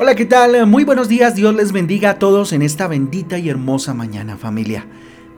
Hola, ¿qué tal? Muy buenos días, Dios les bendiga a todos en esta bendita y hermosa mañana familia.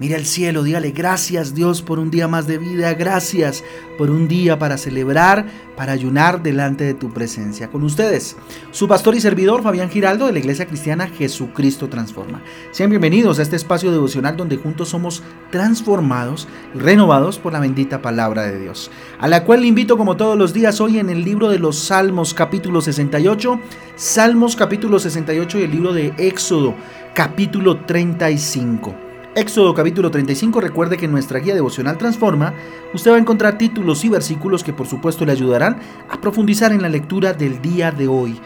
Mira el cielo, dígale gracias Dios por un día más de vida, gracias por un día para celebrar, para ayunar delante de tu presencia. Con ustedes, su pastor y servidor Fabián Giraldo de la Iglesia Cristiana Jesucristo Transforma. Sean bienvenidos a este espacio devocional donde juntos somos transformados y renovados por la bendita palabra de Dios, a la cual le invito como todos los días hoy en el libro de los Salmos capítulo 68, Salmos capítulo 68 y el libro de Éxodo capítulo 35. Éxodo capítulo 35, recuerde que en nuestra guía devocional Transforma, usted va a encontrar títulos y versículos que por supuesto le ayudarán a profundizar en la lectura del día de hoy.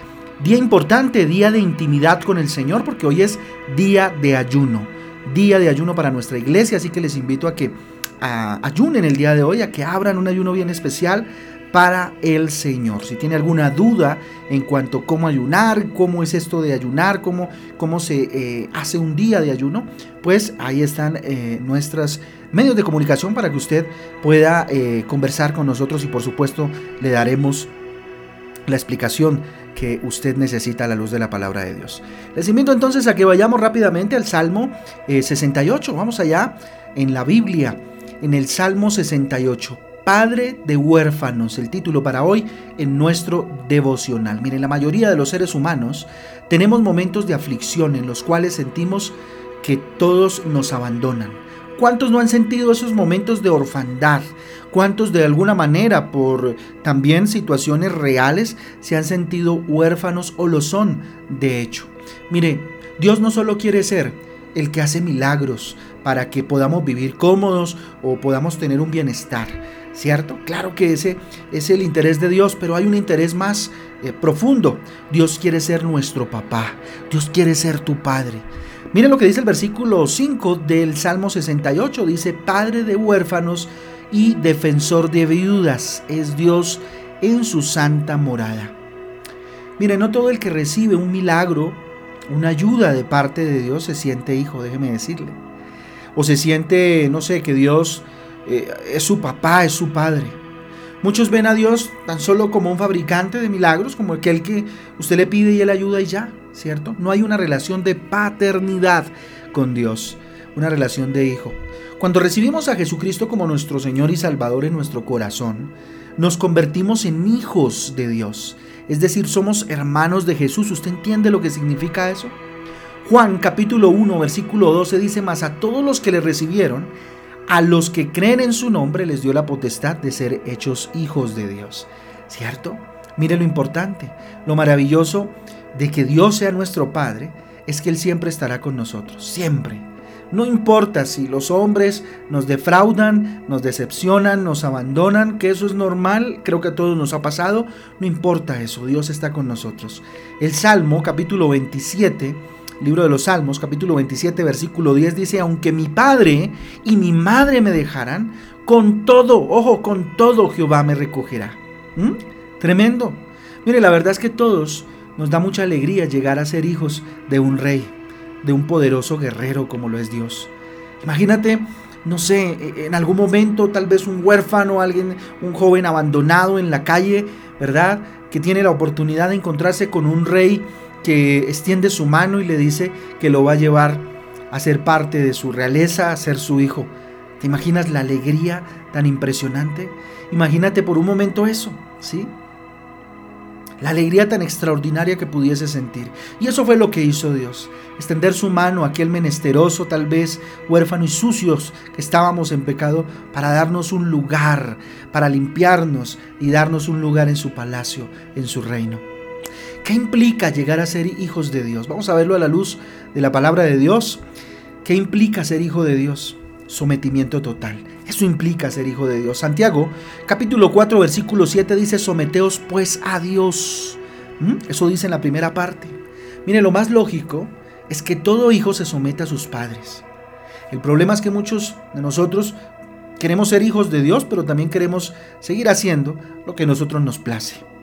Día importante, día de intimidad con el Señor, porque hoy es día de ayuno, día de ayuno para nuestra iglesia, así que les invito a que ayunen el día de hoy, a que abran un ayuno bien especial para el Señor. Si tiene alguna duda en cuanto a cómo ayunar, cómo es esto de ayunar, cómo, cómo se eh, hace un día de ayuno, pues ahí están eh, nuestros medios de comunicación para que usted pueda eh, conversar con nosotros y por supuesto le daremos la explicación que usted necesita a la luz de la palabra de Dios. Les invito entonces a que vayamos rápidamente al Salmo 68. Vamos allá en la Biblia, en el Salmo 68. Padre de huérfanos, el título para hoy en nuestro devocional. Miren, la mayoría de los seres humanos tenemos momentos de aflicción en los cuales sentimos que todos nos abandonan. ¿Cuántos no han sentido esos momentos de orfandad? ¿Cuántos de alguna manera por también situaciones reales se han sentido huérfanos o lo son de hecho? Mire, Dios no solo quiere ser el que hace milagros para que podamos vivir cómodos o podamos tener un bienestar. ¿cierto? Claro que ese es el interés de Dios, pero hay un interés más eh, profundo. Dios quiere ser nuestro papá, Dios quiere ser tu padre. Miren lo que dice el versículo 5 del Salmo 68, dice, Padre de huérfanos y defensor de viudas, es Dios en su santa morada. Miren, no todo el que recibe un milagro, una ayuda de parte de Dios se siente hijo, déjeme decirle. O se siente, no sé, que Dios eh, es su papá, es su padre. Muchos ven a Dios tan solo como un fabricante de milagros, como aquel que usted le pide y él ayuda y ya, ¿cierto? No hay una relación de paternidad con Dios, una relación de hijo. Cuando recibimos a Jesucristo como nuestro Señor y Salvador en nuestro corazón, nos convertimos en hijos de Dios. Es decir, somos hermanos de Jesús. ¿Usted entiende lo que significa eso? Juan capítulo 1 versículo 12 dice, más a todos los que le recibieron, a los que creen en su nombre les dio la potestad de ser hechos hijos de Dios. ¿Cierto? Mire lo importante, lo maravilloso de que Dios sea nuestro Padre es que Él siempre estará con nosotros, siempre. No importa si los hombres nos defraudan, nos decepcionan, nos abandonan, que eso es normal, creo que a todos nos ha pasado, no importa eso, Dios está con nosotros. El Salmo capítulo 27 libro de los Salmos, capítulo 27, versículo 10, dice, aunque mi padre y mi madre me dejaran, con todo, ojo, con todo Jehová me recogerá. ¿Mm? Tremendo. Mire, la verdad es que todos nos da mucha alegría llegar a ser hijos de un rey, de un poderoso guerrero como lo es Dios. Imagínate, no sé, en algún momento tal vez un huérfano, alguien, un joven abandonado en la calle, ¿verdad? Que tiene la oportunidad de encontrarse con un rey que extiende su mano y le dice que lo va a llevar a ser parte de su realeza, a ser su hijo. ¿Te imaginas la alegría tan impresionante? Imagínate por un momento eso, ¿sí? La alegría tan extraordinaria que pudiese sentir. Y eso fue lo que hizo Dios. Extender su mano a aquel menesteroso, tal vez huérfano y sucios que estábamos en pecado, para darnos un lugar, para limpiarnos y darnos un lugar en su palacio, en su reino. ¿Qué implica llegar a ser hijos de Dios? Vamos a verlo a la luz de la palabra de Dios. ¿Qué implica ser hijo de Dios? Sometimiento total. Eso implica ser hijo de Dios. Santiago, capítulo 4, versículo 7 dice, someteos pues a Dios. ¿Mm? Eso dice en la primera parte. Mire, lo más lógico es que todo hijo se someta a sus padres. El problema es que muchos de nosotros queremos ser hijos de Dios, pero también queremos seguir haciendo lo que a nosotros nos place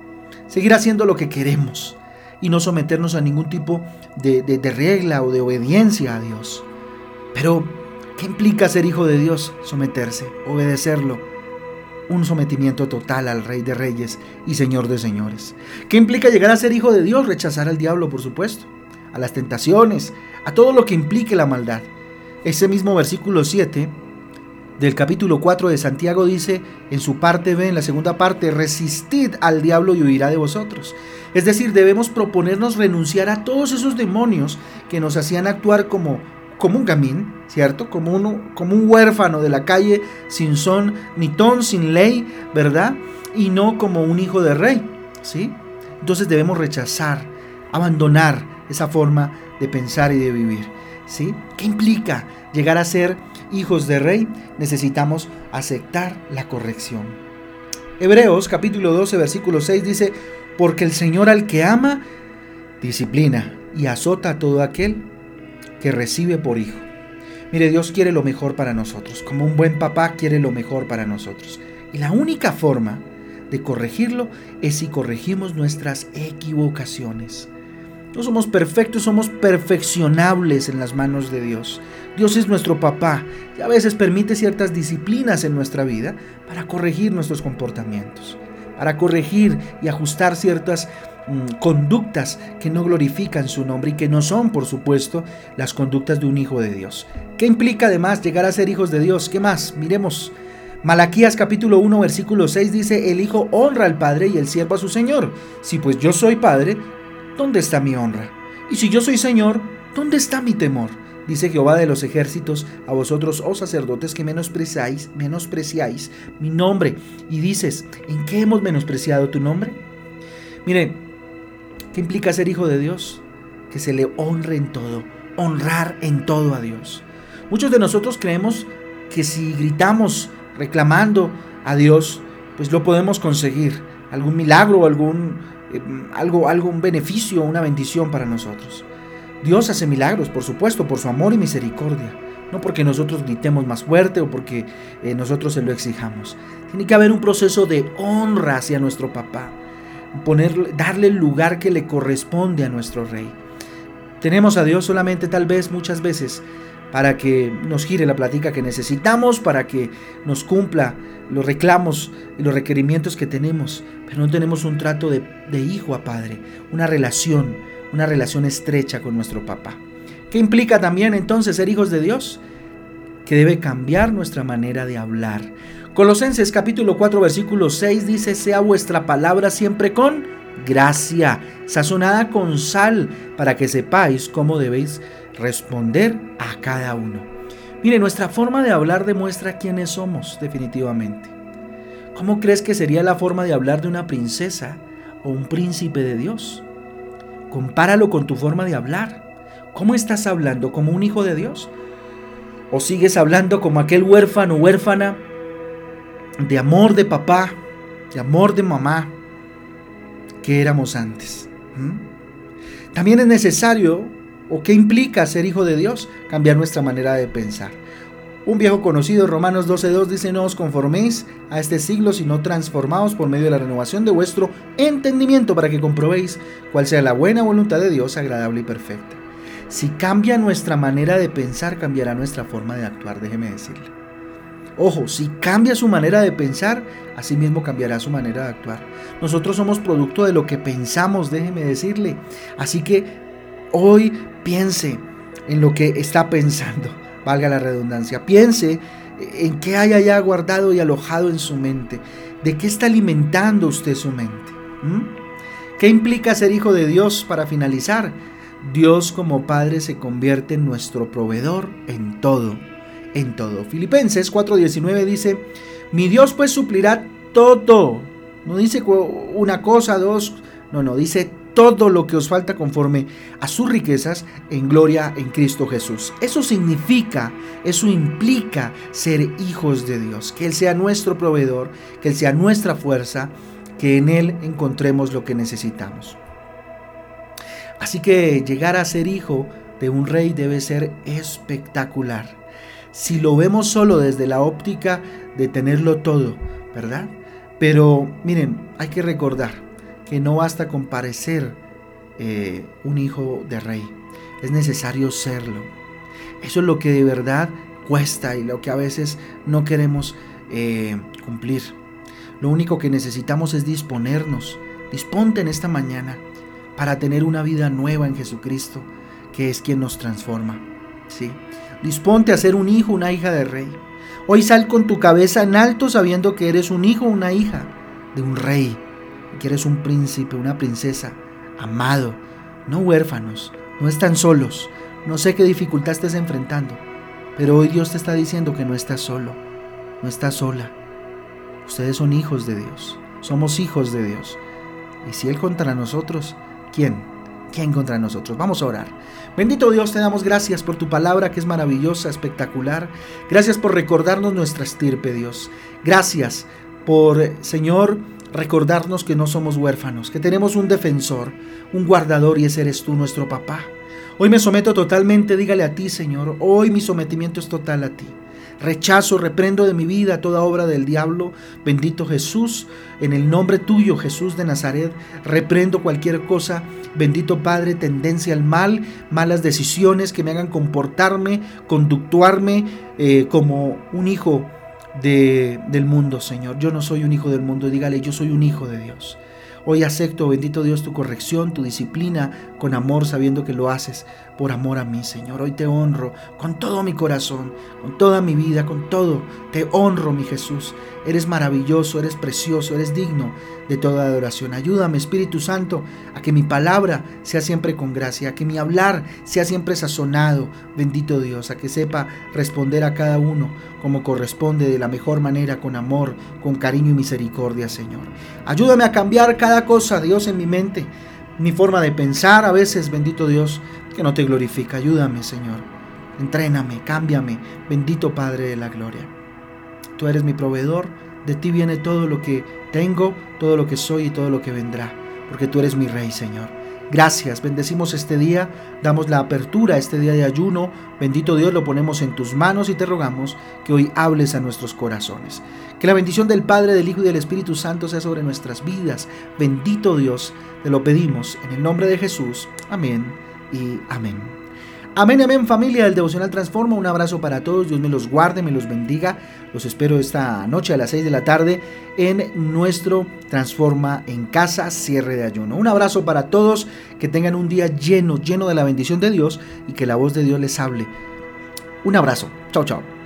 seguir haciendo lo que queremos y no someternos a ningún tipo de, regla o de obediencia a Dios. Pero, ¿qué implica ser hijo de Dios? Someterse, obedecerlo. un sometimiento total al Rey de Reyes y Señor de Señores. ¿Qué implica llegar a ser hijo de Dios? Rechazar al diablo, por supuesto, a las tentaciones, a todo lo que implique la maldad. Ese mismo versículo 7 del capítulo 4 de Santiago dice en su parte B, en la segunda parte, resistid al diablo y huirá de vosotros. Es decir, debemos proponernos renunciar a todos esos demonios que nos hacían actuar como, como un gamín, ¿cierto? Como, uno, como un huérfano de la calle, sin son, ni ton, sin ley, ¿verdad? Y no como un hijo de rey, ¿sí? Entonces debemos rechazar, abandonar esa forma de pensar y de vivir, ¿sí? ¿Qué implica llegar a ser hijos de rey, necesitamos aceptar la corrección. Hebreos capítulo 12 versículo 6 dice, porque el Señor al que ama, disciplina y azota a todo aquel que recibe por hijo. Mire, Dios quiere lo mejor para nosotros, como un buen papá quiere lo mejor para nosotros. Y la única forma de corregirlo es si corregimos nuestras equivocaciones. No somos perfectos, somos perfeccionables en las manos de Dios. Dios es nuestro papá y a veces permite ciertas disciplinas en nuestra vida para corregir nuestros comportamientos, para corregir y ajustar ciertas mm, conductas que no glorifican su nombre y que no son, por supuesto, las conductas de un hijo de Dios. ¿Qué implica además llegar a ser hijos de Dios? ¿Qué más? Miremos. Malaquías capítulo 1 versículo 6 dice, el Hijo honra al Padre y el siervo a su Señor. Si pues yo soy Padre, ¿dónde está mi honra? Y si yo soy Señor, ¿dónde está mi temor? Dice Jehová de los ejércitos a vosotros, oh sacerdotes, que menospreciáis, menospreciáis mi nombre. Y dices, ¿en qué hemos menospreciado tu nombre? Mire, ¿qué implica ser hijo de Dios? Que se le honre en todo, honrar en todo a Dios. Muchos de nosotros creemos que si gritamos reclamando a Dios, pues lo podemos conseguir. Algún milagro, algún eh, algo, algo, un beneficio, una bendición para nosotros. Dios hace milagros, por supuesto, por su amor y misericordia, no porque nosotros gritemos más fuerte o porque eh, nosotros se lo exijamos. Tiene que haber un proceso de honra hacia nuestro papá, poner, darle el lugar que le corresponde a nuestro rey. Tenemos a Dios solamente tal vez muchas veces para que nos gire la platica que necesitamos, para que nos cumpla los reclamos y los requerimientos que tenemos, pero no tenemos un trato de, hijo a padre, una relación, una relación estrecha con nuestro papá. ¿Qué implica también entonces ser hijos de Dios? Que debe cambiar nuestra manera de hablar. Colosenses capítulo 4 versículo 6 dice, sea vuestra palabra siempre con gracia, sazonada con sal, para que sepáis cómo debéis responder a cada uno. Mire, nuestra forma de hablar demuestra quiénes somos definitivamente. ¿Cómo crees que sería la forma de hablar de una princesa o un príncipe de Dios? Compáralo con tu forma de hablar. ¿Cómo estás hablando? ¿Como un hijo de Dios? ¿O sigues hablando como aquel huérfano o huérfana de amor de papá, de amor de mamá que éramos antes? ¿Mm? También es necesario ¿O qué implica ser hijo de Dios? Cambiar nuestra manera de pensar. Un viejo conocido, Romanos 12.2, dice, no os conforméis a este siglo, sino transformaos por medio de la renovación de vuestro entendimiento para que comprobéis cuál sea la buena voluntad de Dios, agradable y perfecta. Si cambia nuestra manera de pensar, cambiará nuestra forma de actuar, déjeme decirle. Ojo, si cambia su manera de pensar, así mismo cambiará su manera de actuar. Nosotros somos producto de lo que pensamos, déjeme decirle. Así que Hoy piense en lo que está pensando, valga la redundancia. Piense en qué haya ya guardado y alojado en su mente. ¿De qué está alimentando usted su mente? ¿Mm? ¿Qué implica ser hijo de Dios para finalizar? Dios como Padre se convierte en nuestro proveedor en todo, en todo. Filipenses 4:19 dice, mi Dios pues suplirá todo. No dice una cosa, dos, no, no, dice todo lo que os falta conforme a sus riquezas en gloria en Cristo Jesús. Eso significa, eso implica ser hijos de Dios, que Él sea nuestro proveedor, que Él sea nuestra fuerza, que en Él encontremos lo que necesitamos. Así que llegar a ser hijo de un rey debe ser espectacular. Si lo vemos solo desde la óptica de tenerlo todo, ¿verdad? Pero miren, hay que recordar, que no basta con parecer eh, un hijo de rey, es necesario serlo. Eso es lo que de verdad cuesta y lo que a veces no queremos eh, cumplir. Lo único que necesitamos es disponernos. Disponte en esta mañana para tener una vida nueva en Jesucristo, que es quien nos transforma. Sí. Disponte a ser un hijo, una hija de rey. Hoy sal con tu cabeza en alto sabiendo que eres un hijo, una hija de un rey, que eres un príncipe, una princesa, amado, no huérfanos, no están solos. No sé qué dificultad estés enfrentando, pero hoy Dios te está diciendo que no estás solo, no estás sola. Ustedes son hijos de Dios, somos hijos de Dios. Y si Él contra nosotros, ¿quién? ¿Quién contra nosotros? Vamos a orar. Bendito Dios, te damos gracias por tu palabra que es maravillosa, espectacular. Gracias por recordarnos nuestra estirpe, Dios. Gracias por, Señor, recordarnos que no somos huérfanos, que tenemos un defensor, un guardador y ese eres tú, nuestro papá. Hoy me someto totalmente, dígale a ti, Señor. Hoy mi sometimiento es total a ti. Rechazo, reprendo de mi vida toda obra del diablo. Bendito Jesús, en el nombre tuyo, Jesús de Nazaret, reprendo cualquier cosa. Bendito Padre, tendencia al mal, malas decisiones que me hagan comportarme, conductuarme eh, como un hijo de, del mundo, Señor. Yo no soy un hijo del mundo, dígale, yo soy un hijo de Dios. Hoy acepto, bendito Dios, tu corrección, tu disciplina, con amor, sabiendo que lo haces por amor a mí, Señor. Hoy te honro con todo mi corazón, con toda mi vida, con todo. Te honro, mi Jesús. Eres maravilloso, eres precioso, eres digno de toda adoración. Ayúdame, Espíritu Santo, a que mi palabra sea siempre con gracia, a que mi hablar sea siempre sazonado, bendito Dios, a que sepa responder a cada uno como corresponde de la mejor manera, con amor, con cariño y misericordia, Señor. Ayúdame a cambiar cada cosa, Dios, en mi mente, mi forma de pensar a veces, bendito Dios, que no te glorifica. Ayúdame, Señor. Entréname, cámbiame, bendito Padre de la Gloria. Tú eres mi proveedor, de ti viene todo lo que tengo, todo lo que soy y todo lo que vendrá, porque tú eres mi Rey, Señor. Gracias, bendecimos este día, damos la apertura a este día de ayuno. Bendito Dios, lo ponemos en tus manos y te rogamos que hoy hables a nuestros corazones. Que la bendición del Padre, del Hijo y del Espíritu Santo sea sobre nuestras vidas. Bendito Dios, te lo pedimos en el nombre de Jesús. Amén y amén. Amén, amén familia del Devocional Transforma. Un abrazo para todos. Dios me los guarde, me los bendiga. Los espero esta noche a las 6 de la tarde en nuestro Transforma en Casa cierre de ayuno. Un abrazo para todos. Que tengan un día lleno, lleno de la bendición de Dios y que la voz de Dios les hable. Un abrazo. Chao, chao.